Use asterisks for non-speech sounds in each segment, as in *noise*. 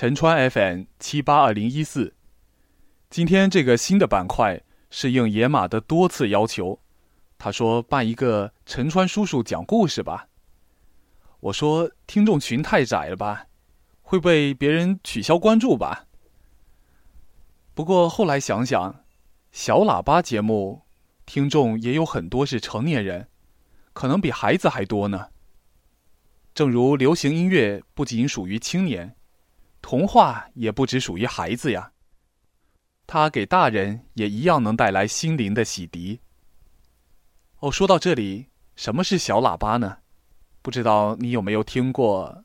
陈川 FM 七八二零一四。今天这个新的板块是应野马的多次要求，他说办一个陈川叔叔讲故事吧。我说听众群太窄了吧，会被别人取消关注吧。不过后来想想，小喇叭节目听众也有很多是成年人，可能比孩子还多呢。正如流行音乐不仅属于青年。童话也不只属于孩子呀，它给大人也一样能带来心灵的洗涤。哦，说到这里，什么是小喇叭呢？不知道你有没有听过？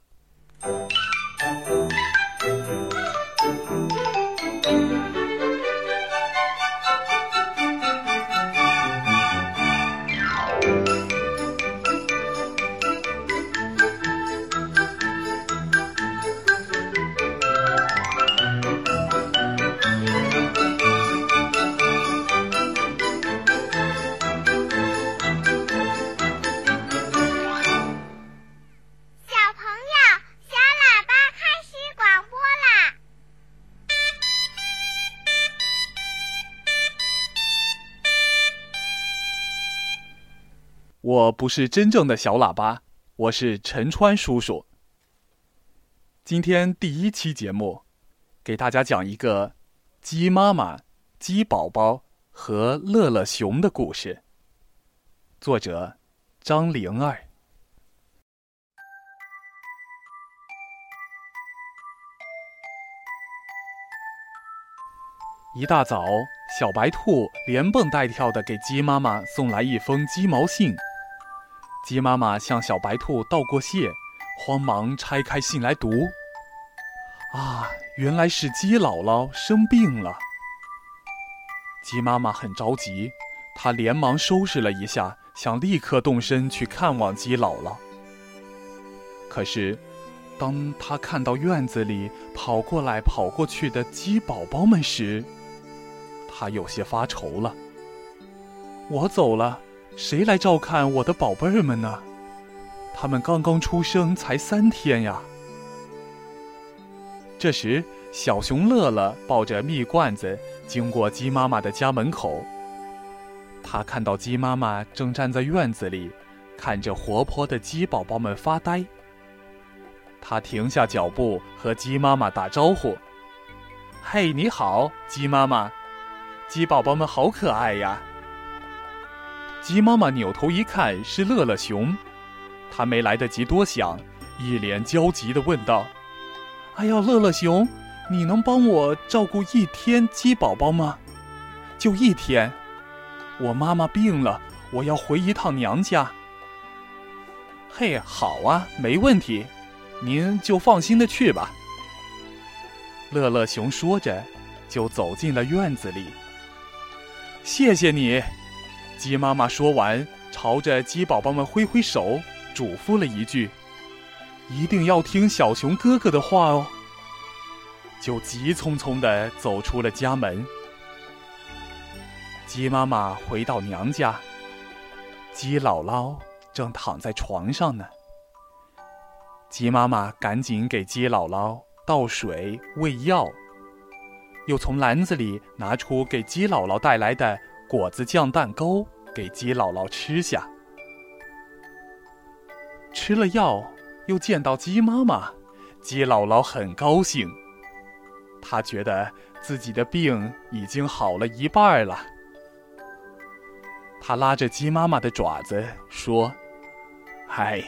我不是真正的小喇叭，我是陈川叔叔。今天第一期节目，给大家讲一个鸡妈妈、鸡宝宝和乐乐熊的故事。作者张灵儿。一大早，小白兔连蹦带跳的给鸡妈妈送来一封鸡毛信。鸡妈妈向小白兔道过谢，慌忙拆开信来读。啊，原来是鸡姥姥生病了。鸡妈妈很着急，她连忙收拾了一下，想立刻动身去看望鸡姥姥。可是，当她看到院子里跑过来跑过去的鸡宝宝们时，她有些发愁了。我走了。谁来照看我的宝贝儿们呢？他们刚刚出生才三天呀。这时，小熊乐乐抱着蜜罐子经过鸡妈妈的家门口。他看到鸡妈妈正站在院子里，看着活泼的鸡宝宝们发呆。他停下脚步和鸡妈妈打招呼：“嘿，你好，鸡妈妈！鸡宝宝们好可爱呀。”鸡妈妈扭头一看，是乐乐熊，他没来得及多想，一脸焦急地问道：“哎呀，乐乐熊，你能帮我照顾一天鸡宝宝吗？就一天，我妈妈病了，我要回一趟娘家。”“嘿，好啊，没问题，您就放心的去吧。”乐乐熊说着，就走进了院子里。“谢谢你。”鸡妈妈说完，朝着鸡宝宝们挥挥手，嘱咐了一句：“一定要听小熊哥哥的话哦。”就急匆匆地走出了家门。鸡妈妈回到娘家，鸡姥姥正躺在床上呢。鸡妈妈赶紧给鸡姥姥倒水、喂药，又从篮子里拿出给鸡姥姥带来的。果子酱蛋糕给鸡姥姥吃下，吃了药又见到鸡妈妈，鸡姥姥很高兴。她觉得自己的病已经好了一半了。她拉着鸡妈妈的爪子说：“嗨，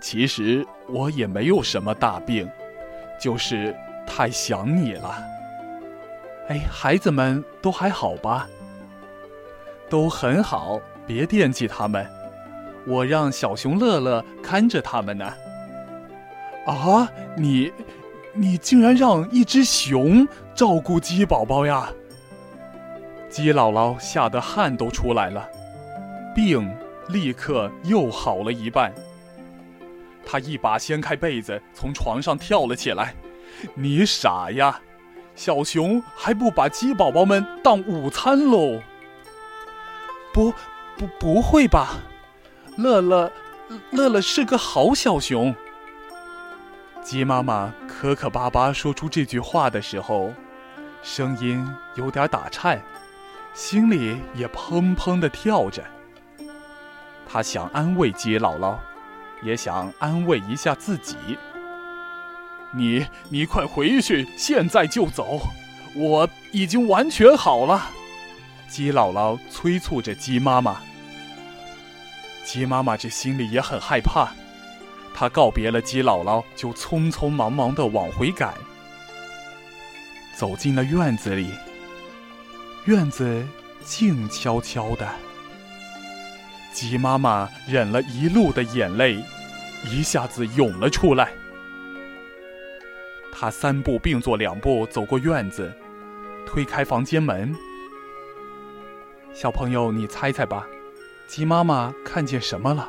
其实我也没有什么大病，就是太想你了。哎，孩子们都还好吧？”都很好，别惦记他们，我让小熊乐乐看着他们呢。啊，你，你竟然让一只熊照顾鸡宝宝呀！鸡姥姥吓得汗都出来了，病立刻又好了一半。他一把掀开被子，从床上跳了起来。你傻呀，小熊还不把鸡宝宝们当午餐喽？不，不，不会吧！乐乐，乐乐是个好小熊。鸡妈妈磕磕巴巴说出这句话的时候，声音有点打颤，心里也砰砰的跳着。他想安慰鸡姥姥，也想安慰一下自己。你你快回去，现在就走，我已经完全好了。鸡姥姥催促着鸡妈妈。鸡妈妈这心里也很害怕，她告别了鸡姥姥，就匆匆忙忙的往回赶。走进了院子里，院子静悄悄的。鸡妈妈忍了一路的眼泪，一下子涌了出来。她三步并作两步走过院子，推开房间门。小朋友，你猜猜吧。鸡妈妈看见什么了？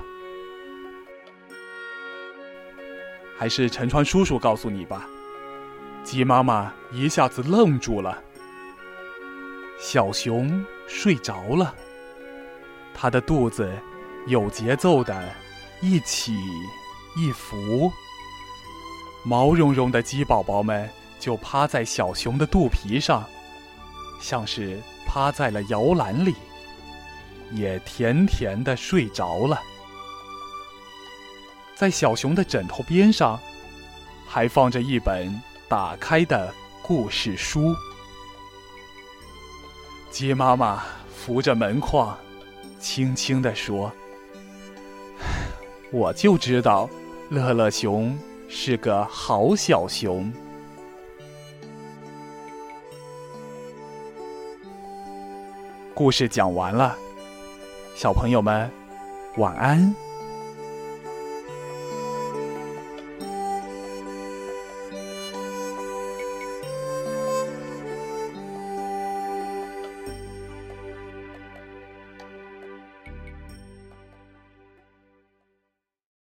还是陈川叔叔告诉你吧。鸡妈妈一下子愣住了。小熊睡着了，它的肚子有节奏的一起一伏，毛茸茸的鸡宝宝们就趴在小熊的肚皮上，像是趴在了摇篮里。也甜甜的睡着了，在小熊的枕头边上，还放着一本打开的故事书。鸡妈妈扶着门框，轻轻地说：“ *sighs* 我就知道，乐乐熊是个好小熊。”故事讲完了。小朋友们，晚安。